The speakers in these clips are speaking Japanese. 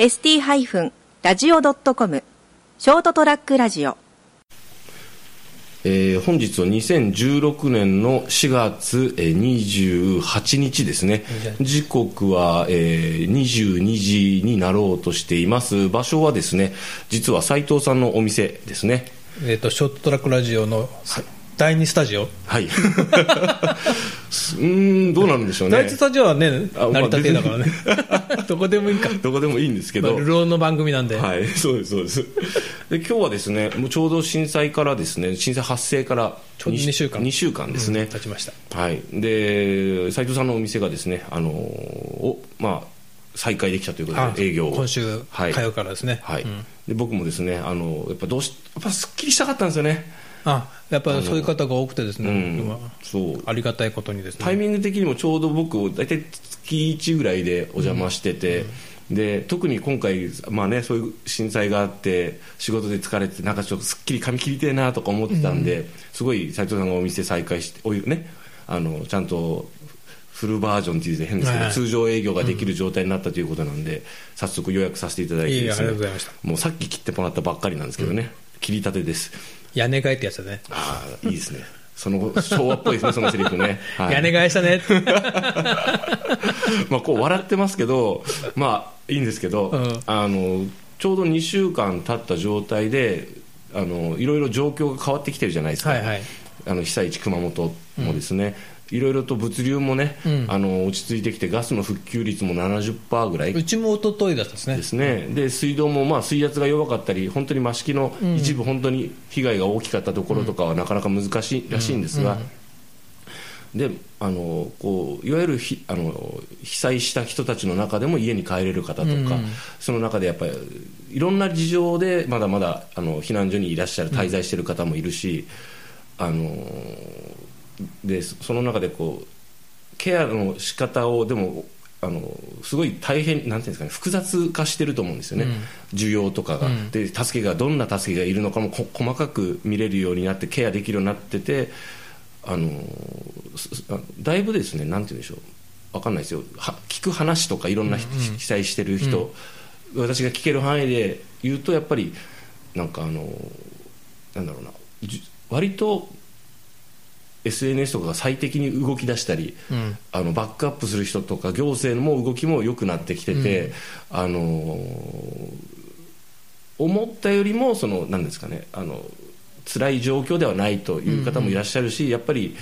ST-radio.com ショートトラックラジオ。えー本日は2016年の4月えー28日ですね。時刻は、えー22時になろうとしています。場所はですね実は斉藤さんのお店ですね。えー、とショートトラックラジオの第2スタジオ、はいうーんどうなんでしょうね第1スタジオはね成り立てだからね どこでもいいかどこでもいいんですけど、まあの番組なんで、はい、そうです、そうです。で、今日はですね、もうちょうど震災からですね、震災発生からちょうど二週間2週間ですね。うん経ちましたはい。で、斉藤さんのお店がですね、あのーお、まあ、再開できたということあで、営業を。今週はい。火曜からですねはい。うんで、僕もですね、あの、やっぱどうし、やっぱすっきりしたかったんですよね。あやっぱりそういう方が多くてですね、うん。今。そう。ありがたいことにですね。タイミング的にもちょうど僕、大体月1ぐらいでお邪魔してて、で特に今回、まあね、そういう震災があって、仕事で疲れて、なんかちょっとすっきり髪切りてえなとか思ってたんで、すごい斉藤さんがお店再開して、お湯ね、あのちゃんとフルバージョンっていう変ですけど、はい通常営業ができる状態になったということなんで、早速予約させていただいてねありがとうございました。もうさっき切ってもらったばっかりなんですけどね、切りたてです。屋根替えってやつだね、ああ、いいですね。その昭和っぽいですね、そのセリフね。はい。屋根替えしたね。まあこう笑ってますけど、まあいいんですけど、うん。あのちょうど2週間経った状態であのいろいろ状況が変わってきてるじゃないですか、はいはい。あの被災地熊本もですね、いろいろと物流もね、うん。あの落ち着いてきてガスの復旧率も70%ぐらいうちも一昨日だったですね。ですね、で水道もまあ水圧が弱かったり本当に増式の一部本当に被害が大きかったところとかはなかなか難しいらしいんですが、であのこういわゆるひあの被災した人たちの中でも家に帰れる方とか、うんその中でやっぱりいろんな事情でまだまだあの避難所にいらっしゃる滞在している方もいるし、あのでその中でこうケアの仕方をでもあのすごい大変なんていうんですかね複雑化してると思うんですよね、需要とかが、うん。で助けがどんな助けがいるのかもこ細かく見れるようになってケアできるようになっててあのだいぶですねなんて言うんでしょう。わかんないですよ。は聞く話とかいろんなひ被災してる人、私が聞ける範囲で言うとやっぱりなんかあのなんだろうな。じ割と SNS とかが最適に動き出したり、うん。あのバックアップする人とか行政のも動きも良くなってきてて、あのー思ったよりもそのなんですかねあの辛い状況ではないという方もいらっしゃるし、やっぱり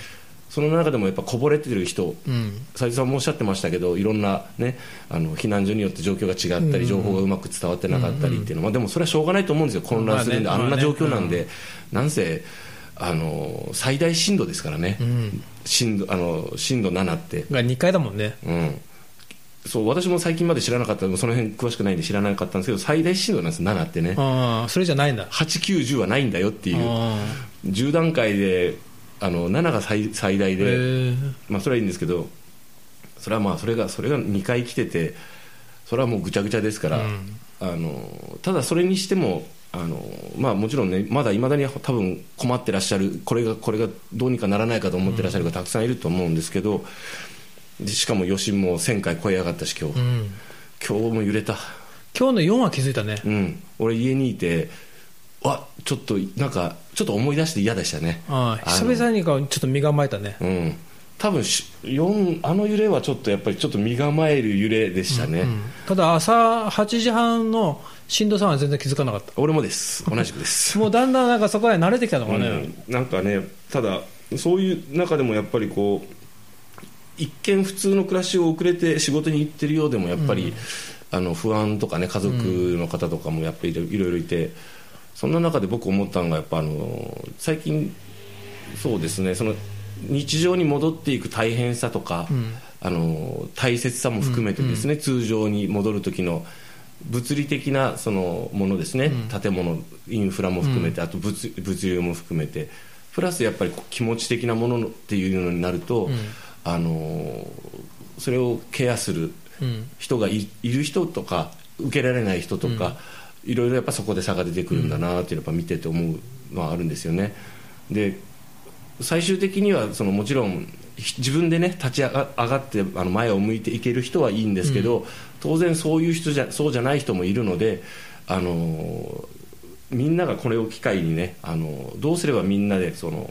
その中でもやっぱこぼれてる人うん。斉藤さんもおっしゃってましたけどいろんな、ね、あの避難所によって状況が違ったり、情報がうまく伝わってなかったりっていうのは、まあ、でもそれはしょうがないと思うんですよ。混乱するんで、まあね。あんな状況なんで、まあなんせあの最大震度ですからね、ん。震度あの震度7って、が2回だもんね。うん、そう私も最近まで知らなかったその辺詳しくないんで知らなかったんですけど最大震度なんです。7ってね。ああそれじゃないんだ。8910はないんだよっていう。あ10段階であの7が最最大で、ー。まあ、それはいいんですけどそれはまあそれがそれが2回来ててそれはもうぐちゃぐちゃですから、うん。あのただそれにしてもあの、まあ、もちろんねまだいまだに多分困ってらっしゃるこれがこれがどうにかならないかと思ってらっしゃる方たくさんいると思うんですけどでしかも余震も1000回超え上がったし今日、うん。今日も揺れた、今日の4は気づいたね。うん、俺家にいてわちょっとなんかちょっと思い出して嫌でしたね。ああ久々にかちょっと身構えたね。うん、多分し四あの揺れはちょっとやっぱりちょっと身構える揺れでしたね、うんただ朝8時半の震度3は全然気づかなかった。俺もです。同じくです、もうだんだんなんかそこへ慣れてきたのかね、うん、なんかねただそういう中でもやっぱりこう一見普通の暮らしを遅れて仕事に行ってるようでもやっぱり、あの不安とかね家族の方とかもやっぱりいろいろいてそんな中で僕思ったのがやっぱあの最近そうですねその日常に戻っていく大変さとか、あの大切さも含めてですね、通常に戻る時の物理的なそのものですね、建物インフラも含めて、あと物物流も含めて。プラスやっぱり気持ち的なものっていうのになると、あのそれをケアするうん。人がいいる人とか受けられない人とか、いろいろやっぱそこで差が出てくるんだなっていうのをやっぱ見てて思うのはあるんですよね。で最終的にはそのもちろんひ自分でね立ち上がってあの前を向いていける人はいいんですけど、当然そういう人じゃそうじゃない人もいるのであのみんながこれを機会にねあのどうすればみんなでその、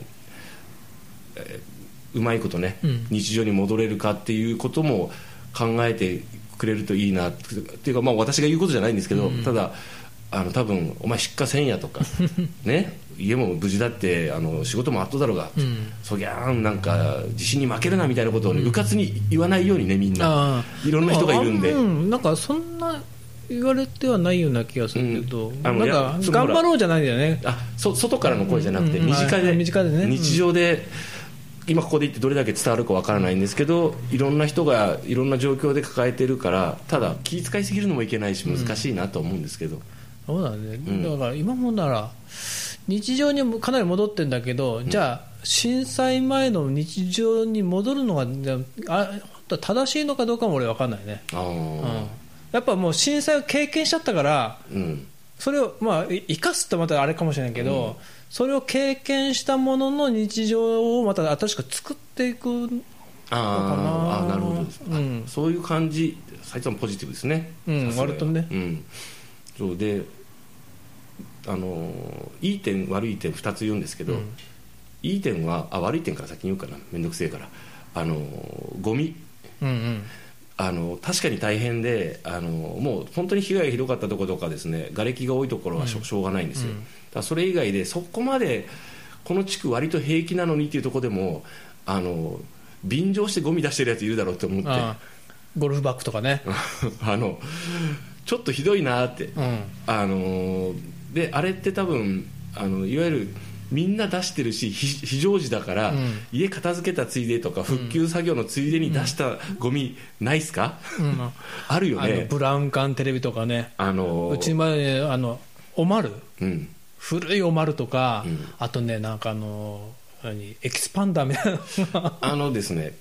えーうまいことね、うん。日常に戻れるかっていうことも考えてくれるといいなっていうか、まあ、私が言うことじゃないんですけど、ただあの多分お前出荷せんやとか ね家も無事だってあの仕事もあっとだろうが、ん。そぎゃーんなんか地震に負けるなみたいなことをね、うかつに言わないようにねみんな。あいろんな人がいるんで。なんかそんな言われてはないような気がするけど、うん。あのなんか頑張ろうじゃないんだよね。あそ外からの声じゃなくて身近で,、はい。身近でね。うん。日常で今ここで言ってどれだけ伝わるかわからないんですけどいろんな人がいろんな状況で抱えてるからただ気遣いすぎるのもいけないし難しいなと思うんですけど、そうだね、ん。だから今もなら日常にもかなり戻ってんだけど、じゃあ震災前の日常に戻るのがあ正しいのかどうかも俺分かんないね、あうん。あやっぱもう震災を経験しちゃったからうん。それをまあい生かすってまたあれかもしれないけど、それを経験したものの日常をまた新しく作っていくあー。あーなるほど。です、うん。あそういう感じ。斉藤さんポジティブですね、うん割とね。うん、そうであのいい点悪い点2つ言うんですけど、うん。いい点はあ悪い点から先に言うかな面倒くせえから。あのゴミ。うんうん。あの確かに大変であのもう本当に被害がひどかったところとかですね瓦礫が多いところはしょ,、しょうがないんですよ、うん。だそれ以外でそこまでこの地区割と平気なのにっていうところでもあの便乗してゴミ出してるやついるだろうと思って。ゴルフバッグとかね、あのちょっとひどいなって、うん。あのであれって多分あのいわゆるみんな出してるし非非常時だから、うん。家片付けたついでとか復旧作業のついでに出したゴミないっすか、うん。あるよね。ブラウン管テレビとかね。あのうち前ねあのおまるうん。古いおまるとか、うん。あとねなんかあの何？エキスパンダーみたいなあのですね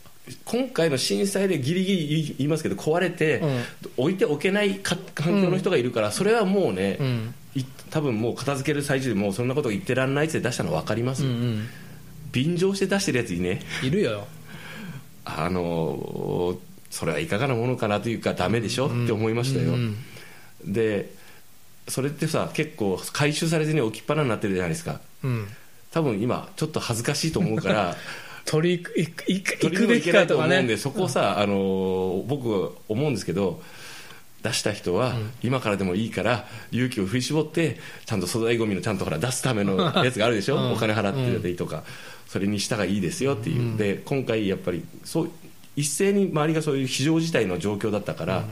今回の震災でギリギリ言いますけど壊れて、うん。置いておけないか環境の人がいるから、それはもうね、多分もう片付ける最中でもうそんなこと言ってらんないって出したの分かりますよ、うんうん。便乗して出してるやついね。いるよ。あのそれはいかがなものかなというかダメでしょ、って思いましたよ、うん。でそれってさ結構回収されずに置きっぱなになってるじゃないですか。うん。多分今ちょっと恥ずかしいと思うから 取り行く行くべきかとかね。思うんで、そこをさ、あの僕思うんですけど出した人は今からでもいいから勇気を振り絞ってちゃんと粗大ごみのちゃんとほら出すための やつがあるでしょ、うん。お金払ってたりとか、それにしたがいいですよっていう、で今回やっぱりそう一斉に周りがそういう非常事態の状況だったから、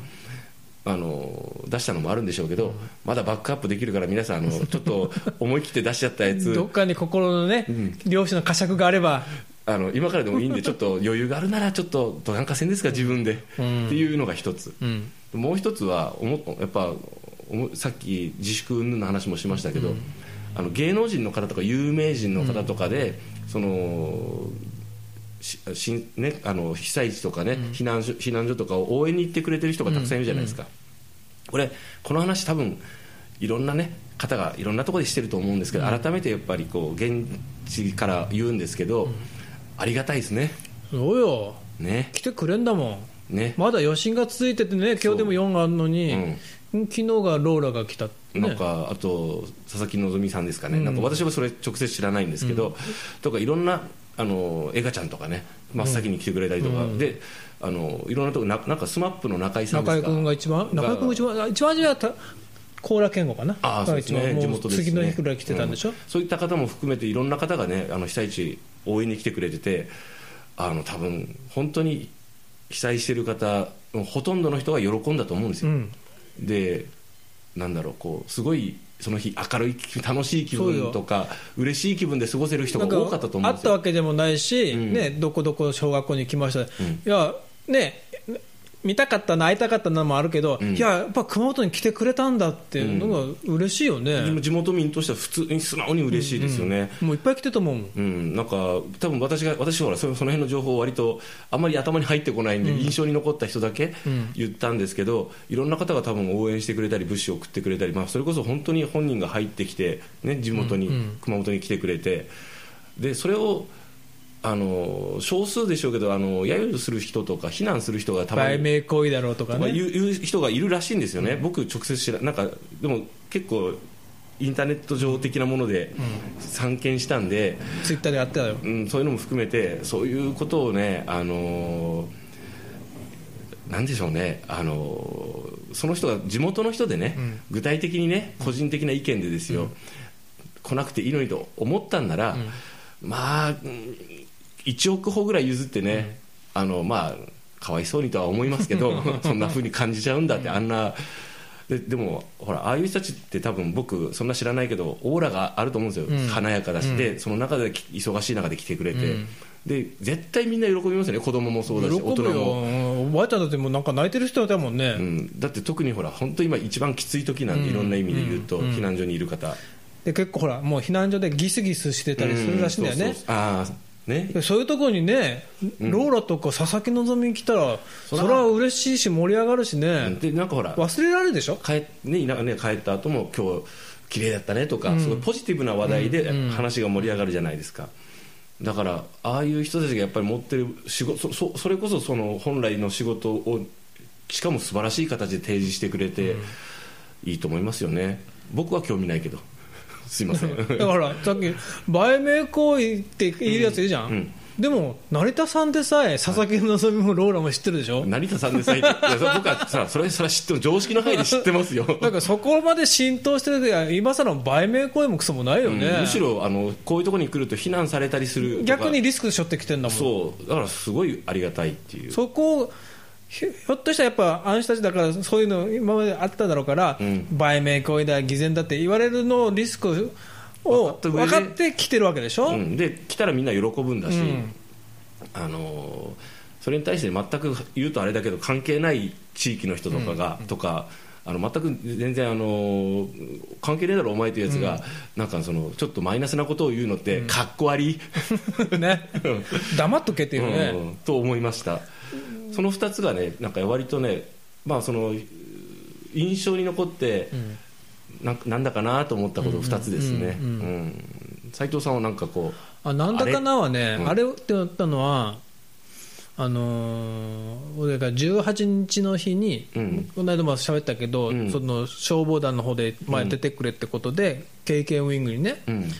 あの出したのもあるんでしょうけど、まだバックアップできるから皆さんあのちょっと思い切って出しちゃったやつ。どっかに心のね、ん。漁師の呵責があればあの今からでもいいんでちょっと 余裕があるならちょっとどなんかせんですか自分で、うん。っていうのが一つ、うん。もう一つは思っやっぱ思さっき自粛の話もしましたけど、あの芸能人の方とか有名人の方とかで、そのししね、あの被災地とかね、避難所避難所とかを応援に行ってくれてる人がたくさんいるじゃないですか、これこの話多分いろんなね方がいろんなところでしてると思うんですけど、改めてやっぱりこう現地から言うんですけど、ありがたいですね。そうよ。ね。来てくれんだもん。ね。まだ余震が続いててね今日でも4あるのに、うん。昨日がローラが来たってね。なんかあと佐々木希さんですかね、うん。なんか私はそれ直接知らないんですけど、とかいろんなあのエガちゃんとかね真っ先に来てくれたりとか、うん。であのいろんなとこななんかスマップの中井さんですか？中居君が一番中居君が一番一番初めはた高良健吾かな？ああそうですね。地元ですね。次の日くらい来てたんでしょ、うん。そういった方も含めていろんな方がねあの被災地応援に来てくれててあの多分本当に被災してる方ほとんどの人が喜んだと思うんですよ、うん。でなんだろうこうすごいその日明るい楽しい気分とか嬉しい気分で過ごせる人が多かったと思うん会ったですよわけでもないし、うん。ね、どこどこ小学校に来ました、ん。いやね見たかったな会いたかったのもあるけど、うん。いややっぱ熊本に来てくれたんだっていうのが嬉しいよね、地元民としては普通に素直に嬉しいですよね、もういっぱい来てたもん。うん、なんか多分私が私ほらそその辺の情報割とあんまり頭に入ってこないんで、印象に残った人だけうん。言ったんですけど、いろんな方が多分応援してくれたり物資を送ってくれたり、まあ、それこそ本当に本人が入ってきて、ね、地元に、うん。うん。熊本に来てくれて。でそれをあの少数でしょうけどあの揶揄する人とか非難する人がたま売に名行為だろうとかね。言う人がいるらしいんですよね、僕、直接知らなんかでも結構インターネット上的なもので散見したんで、ツイッターでやってたよ。うん、そういうのも含めてそういうことをね、あのーなんでしょうね、あのーその人が地元の人でね、具体的にね個人的な意見でですよ、来なくていいのにと思ったんなら、まあ、うん1億歩ぐらい譲ってね、あのまあ、かわいそうにとは思いますけど そんな風に感じちゃうんだって、あんな。ででもほらああいう人たちって多分僕そんな知らないけどオーラがあると思うんですよ、うん。華やかだし、でその中でき忙しい中で来てくれて、うん。で絶対みんな喜びますよね子供もそうだし大人も、おばあちゃんだってもうなんか泣いてる人いたもんね、うん、だって特にほら本当今一番きつい時なんで、うん。いろんな意味で言うと、うん。避難所にいる方。で結構ほらもう避難所でギスギスしてたりするらしいんだよね、うそうそう。ああね。でそういうところにね、ローラとか佐々木希来たら、それは嬉しいし、盛り上がるしね、でなんかほら忘れられるでしょ、帰,、ね田舎ね、帰った後も今日綺麗だったねとか、うん。すごいポジティブな話題でうん。話が盛り上がるじゃないですか、だからああいう人たちがやっぱり持ってる仕事そそそれこそその本来の仕事をしかも素晴らしい形で提示してくれて、いいと思いますよね。僕は興味ないけどすいません。だからさっき、売名行為って言うやついるじゃん、うん。うん。でも、成田さんでさえ、佐々木希もローラも知ってるでしょ、成田さんでさえ。いや僕はさそれそれは知ってる。常識の範囲で知ってますよ。だからそこまで浸透してる今更売名行為もクソもないよね、うん。むしろあのこういうところに来ると非難されたりする逆にリスク背負ってきてんだもん。そう。だからすごいありがたいっていう。そこをひ ひょっとしたらやっぱあの人たちだからそういうの今まであっただろうから、うん。売名行為だ偽善だって言われるのをリスクを分かってきてるわけでしょ、うん、で来たらみんな喜ぶんだし、うん。あのーそれに対して全く言うとあれだけど関係ない地域の人とかが、とかあの全く全然あのー関係ねえだろお前というやつが、なんかそのちょっとマイナスなことを言うのって、かっこ悪い、ね。黙っとけっていうね、うん。と思いましたその2つがねなんか割とねまあその印象に残って、なんかなんだかなと思ったこと2つですね。うんうんうん。うん。斉藤さんはなんかこうあなんだかなはね、うん。あれって言ったのは、あのー俺が18日の日に、うん。この間も喋ったけど、うん。その消防団の方で前出てくれってことで、KK ウィングにね、うん。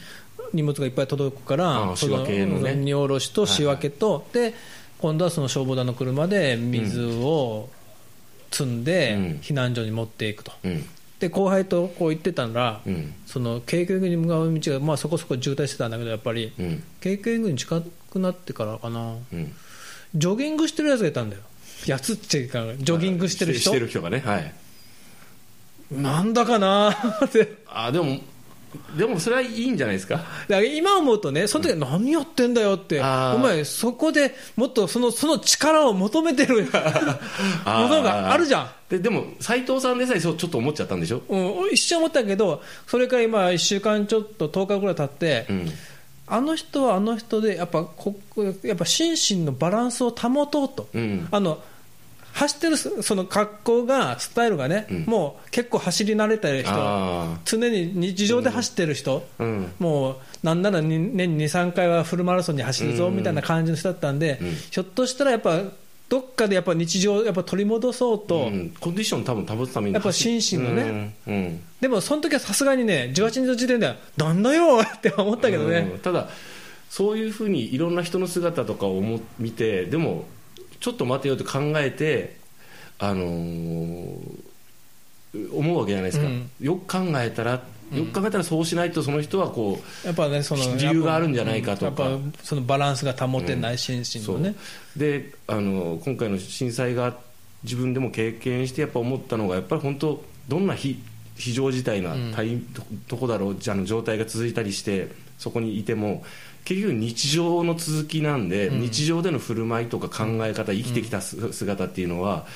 荷物がいっぱい届くから、そああ仕分けのね。荷下ろしと仕分けと、で今度はその消防団の車で水を積んで、うん。避難所に持っていくと。うん。で後輩とこう言ってたら、うん。その経験に向かう道が、まあ、そこそこ渋滞してたんだけどやっぱり、うん。経験に近くなってからかな。うん。ジョギングしてるやつがいたんだよ。やつっていうかジョギングしてる人。してる人がねはい。なんだかなって。あでもでもそれはいいんじゃないですか？だから今思うとねその時は何やってんだよって、あー。お前そこでもっとそのその力を求めてる ものがあるじゃん。ででも斉藤さんでさえそうちょっと思っちゃったんでしょ？うん、一瞬思ったけど、それから今、1週間ちょっと、10日ぐらい経って、うん。あの人はあの人で、やっぱこやっぱ心身のバランスを保とうと、うん。あの走ってるそその格好が、スタイルがね、うん。もう結構走り慣れてる人、あ常に日常で走ってる人、あうん。もうなんならに年に2、3回はフルマラソンに走るぞうん。みたいな感じの人だったんで、うん。ひょっとしたらやっぱ、どっかでやっぱ日常をやっぱ取り戻そうと。うん。コンディション多分保つためにやっぱ心身のね。うん。うん。でもその時はさすがにね、18日の時点では、なんだよ って思ったけどね、うん。ただそういうふうにいろんな人の姿とかを思見てでもちょっと待てよと考えてあのー思うわけじゃないですか、うん。よく考えたらよく考えたらそうしないとその人はこうやっぱね、その理由があるんじゃないかとか。やっぱそのバランスが保てない心身のね、であの今回の震災が自分でも経験してやっぱ思ったのがやっぱり本当どんな非非常事態な大ととこだろうじゃあの状態が続いたりしてそこにいても結局日常の続きなんで、日常での振る舞いとか考え方、生きてきたす姿っていうのは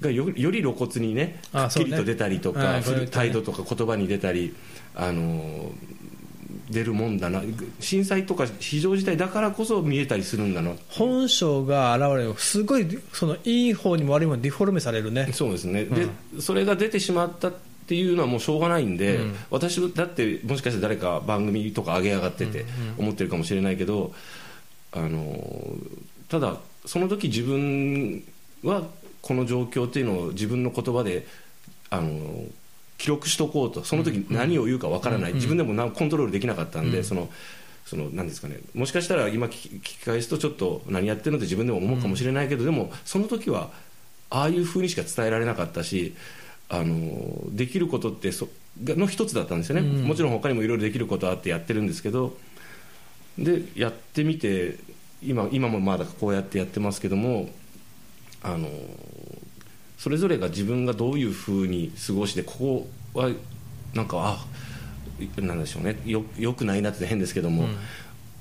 がよより露骨にねあはっきりと出たりとか、ね。態度とか言葉に出たりあの出るもんだな。震災とか非常事態だからこそ見えたりするんだな。本性が現れる、すごいそのいい方にも悪い方にもディフォルメされるね、そうですね、でそれが出てしまったっていうのはもうしょうがないんで、うん。私だってもしかして誰か番組とか上げ上がってて思ってるかもしれないけどあのただその時自分はこの状況っていうのを自分の言葉であの記録しとこうと。その時何を言うかわからない、自分でもなコントロールできなかったんで、そのそのなんですかね。もしかしたら今聞き聞き返すとちょっと何やってるのって自分でも思うかもしれないけど、でもその時はああいうふうにしか伝えられなかったしあのできることってその一つだったんですよね、もちろん他にもいろいろできることあってやってるんですけどでやってみて今今もまだこうやってやってますけどもあのそれぞれが自分がどういうふうに過ごしてここはなんかあなんでしょうね。よよくないなって変ですけども、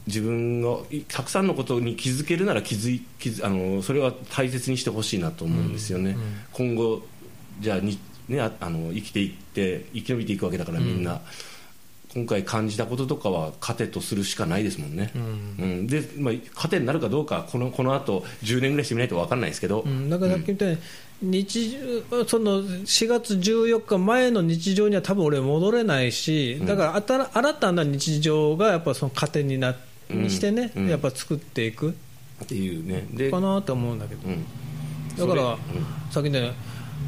自分がいたくさんのことに気づけるなら気づい気づあのそれは大切にしてほしいなと思うんですよね、今後じゃあに、ね、ああの生きていって生き延びていくわけだからみんな、今回感じたこととかは糧とするしかないですもんね、うん。でまあ、糧になるかどうかこのこの後10年ぐらいしてみないと分かんないですけど、うん、だからさっきみたいに、日常その4月14日前の日常には多分俺戻れないし、だからあた新たな日常がやっぱその糧になにしてね、うん。やっぱ作っていく。っていうね。でかなと思うんだけど、うん。だから、さっきね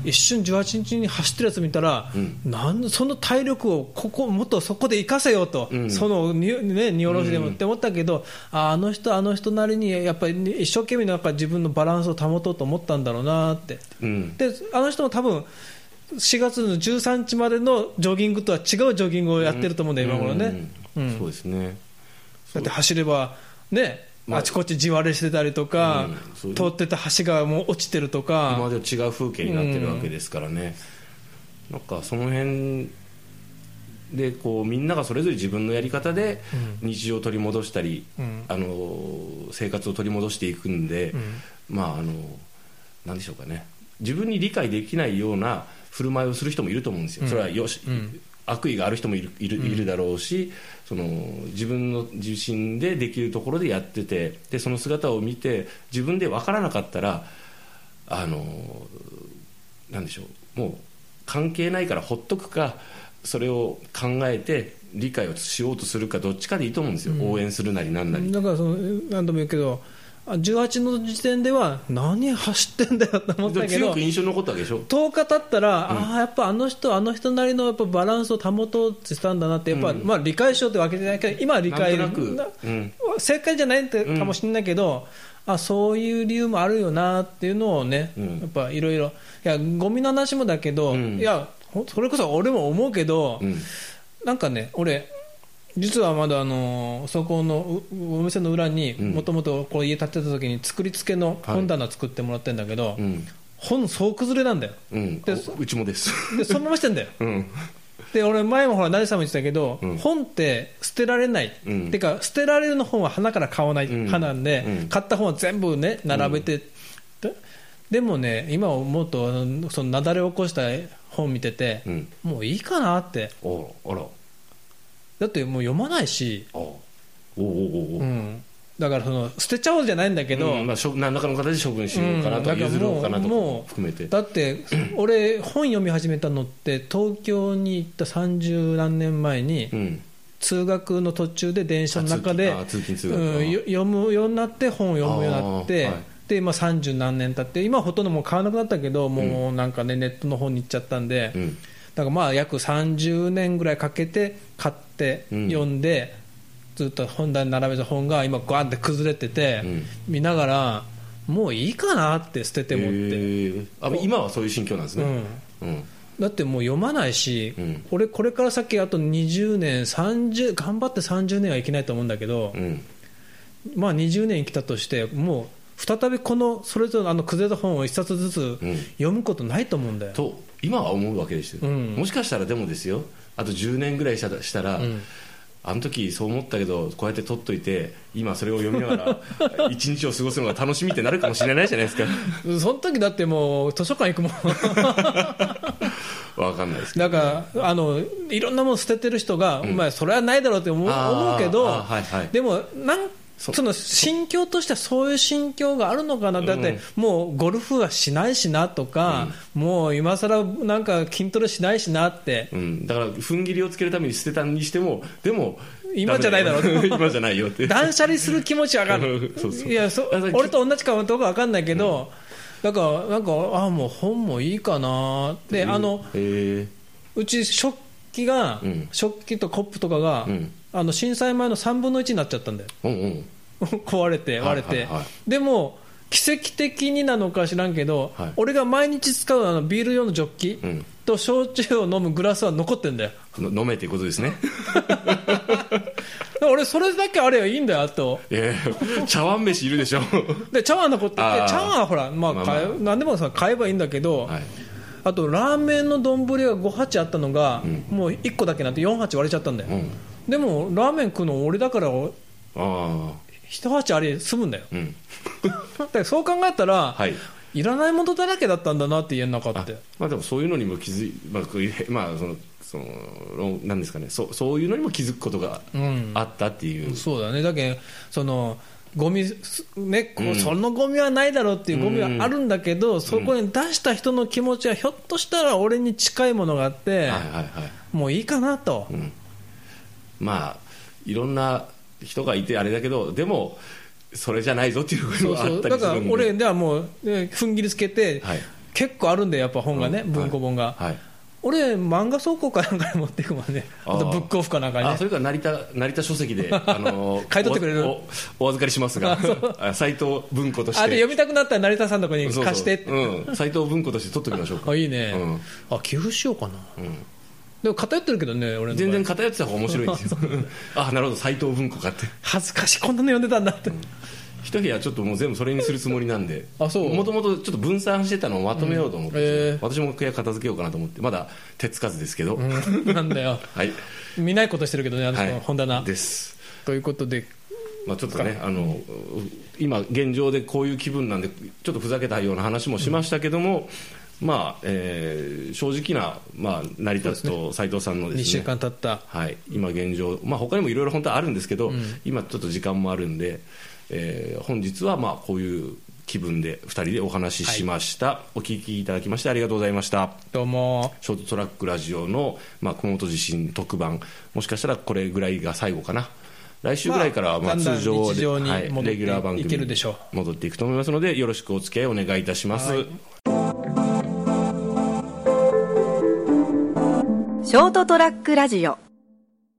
一瞬18日に走ってるやつ見たら、なんでその体力をここもっとそこで生かせよと、うん。そのに、ね、荷下ろしでもって思ったけど、ああの人、あの人なりにやっぱり一生懸命なんか自分のバランスを保とうと思ったんだろうなって、うん。であの人も多分4月の13日までのジョギングとは違うジョギングをやってると思うんだよ、今頃ね。うん。そうですね。だって走れば、ね、まああちこち地割れしてたりとか、うん通ってた橋がもう落ちてるとか。今までと違う風景になってるわけですからね、なんかその辺でこうみんながそれぞれ自分のやり方で日常を取り戻したり、うん。あの生活を取り戻していくんで、まああのなんでしょうかね。自分に理解できないような振る舞いをする人もいると思うんですよ、それはよし、うん悪意がある人もいるいるいるだろうし、その自分の自身でできるところでやっててでその姿を見て自分で分からなかったらあのなんでしょうもう関係ないからほっとくかそれを考えて理解をしようとするかどっちかでいいと思うんですよ、応援するなりなんなり。だからその何度も言うけどあ18の時点では何走ってんだよと思ったけど強く印象に残ったわけでしょ？10日経ったら、ああやっぱあの人あの人なりのやっぱバランスを保とうってしたんだなってやっぱ、まあ、理解しようってわけじゃないけど今は理解なく。なうん。正解じゃないってかもしれないけど、あそういう理由もあるよなっていうのをね、うん。やっぱいろいろ。いやゴミの話もだけど、うん。いやほそれこそ俺も思うけど、うん。なんかね、俺、実はまだあのそこのうお店の裏にうん。もともと家建てた時に作り付けの本棚作ってもらってるんだけど、うん。本総崩れなんだよ。うん。でおうちもです。でそのまましてんだよ。うん。で俺前もほら成さんも言ってたけど、うん。本って捨てられない、うん。てか捨てられるの本は花から買わない。うん。派なんで、うん。買った本は全部ね並べて、ででもね今思うとその雪崩を起こした本見てて、うん。もういいかなって。おあらだってもう読まないし、あおおおおおう。ん、だからその捨てちゃおうじゃないんだけど、うんまあ、しょ何らかの形で処分しようかなとか、うん。だから譲ろうかなとか含めて。だって俺本読み始めたのって東京に行った30何年前に、うん。通学の途中で電車の中であ通勤あ通勤通学。うんよ読むようになって本を読むようになって、あーはい。で今30何年経って今はほとんどもう買わなくなったけどもうなんかねネットの方に行っちゃったんで、うん。だからまあ約30年ぐらいかけて買ってうん。読んで、ずっと本棚に並べた本が今ガーンって崩れてて、うん。見ながらもういいかなって捨ててもって、あ今はそういう心境なんですね。うん。だってもう読まないし、うん。俺これから先あと20年30頑張って30年はいけないと思うんだけど、うん。まあ20年生きたとしてもう再びこのそれぞれのあの崩れた本を一冊ずつうん。読むことないと思うんだよ、と今は思うわけですよ、うん。もしかしたらでもですよあと10年ぐらいしたしたら、ん。あの時そう思ったけどこうやって取っといて今それを読みながら 一日を過ごすのが楽しみってなるかもしれないじゃないですか。その時だってもう図書館行くもん。わかんないですけど。だからあのいろんなもの捨ててる人が、ん。まあ、それはないだろうって思うけど、はいはい。でもなんそその心境としてはそういう心境があるのかな、だってもうゴルフはしないしなとか、もう今更なんか筋トレしないしなって、うん、だから踏ん切りをつけるために捨てたにしてもでも今じゃないだろう。今じゃないよって。断捨離する気持ちわかる。そうそう。いや俺と同じかどうかわかんないけど、だからなんかああもう本もいいかなであのえうち食器が、うん。食器とコップとかが、うんあの震災前の3分の1になっちゃったんだよ。ー、うんうん。壊れて割れて、はいはい。はいでも奇跡的になのか知らんけど、はい。俺が毎日使うあのビール用のジョッキ、うん。と焼酎を飲むグラスは残ってんだよ。の飲めっていうことですね。俺それだけあればいいんだよあと。茶碗飯いるでしょ。で茶碗のこと茶碗はほら、まあまあまあ。何でもさ買えばいいんだけど、はい。あとラーメンの丼が5鉢あったのが、もう1個だけなって4鉢割れちゃったんだよ、うんでもラーメン食うの俺だからああ。1鉢あれ済むんだよ。うん。だからそう考えたら、はい。い、らないものだらけだったんだなって家の中あってまあでもそういうのにも気づいまあまあそのそのなんですかね。そうそういうのにも気づくことがうん。あったっていう、そうだね。だけどそのゴミねこううん。そのゴミはないだろうっていうゴミはあるんだけど、そこに出した人の気持ちはひょっとしたら俺に近いものがあって、はいはいはい。もういいかなと、んまあいろんな人がいてあれだけどでもそれじゃないぞっていうそうのがあったりするんで。俺ではもうね踏ん切りつけて、はい。結構あるんでやっぱ本がね、うん文庫本が、はい。俺漫画倉庫かなんかに持っていくもんね。あとブックオフかなんかにね。あそれから成田成田書籍で、あの買い取ってくれる。お預かりしますがあ斎藤文庫として。あで読みたくなったら成田さんのとこに貸してって。うん、斎藤文庫として取っておきましょうか。あいいね、うん。あ寄付しようかな、んでも偏ってるけどね俺全然偏ってた方が面白いんですよ。あなるほど斎藤文庫かって。恥ずかしいこんなの読んでたんだって、一部屋ちょっともう全部それにするつもりなんで。あそう。もともとちょっと分散してたのをまとめようと思って、うんえ。ー私も部屋片付けようかなと思って。まだ手つかずですけど、うん。なんだよ。はい。見ないことしてるけどねあの人、はい。本棚。です。ということで。まあ、ちょっとねあの今現状でこういう気分なんでちょっとふざけたような話もしましたけども、まあえー正直な、まあ、成田と斉藤さんのです2ね週間経った。はい、今現状、まあ、他にもいろいろ本当はあるんですけど、今ちょっと時間もあるんで、えー本日はまあこういう気分で2人でお話ししました、お聞きいただきましてありがとうございました。どうも。ショートトラックラジオの、まあ、熊本地震特番。もしかしたらこれぐらいが最後かな。来週ぐらいからはまあ通常日常にはい。レギュラー番組戻っていくと思いますのでよろしくお付き合いお願いいたします、はいショートトラックラジオ。